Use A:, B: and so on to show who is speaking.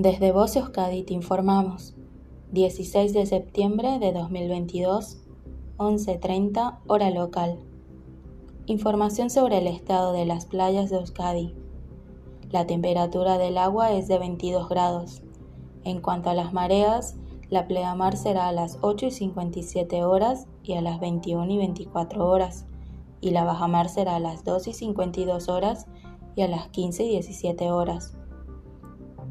A: Desde Voz Euskadi te informamos. 16 de septiembre de 2022, 11.30 hora local. Información sobre el estado de las playas de Euskadi. La temperatura del agua es de 22 grados. En cuanto a las mareas, la pleamar será a las 8 y 57 horas y a las 21 y 24 horas, y la bajamar será a las 2 y 52 horas y a las 15 y 17 horas.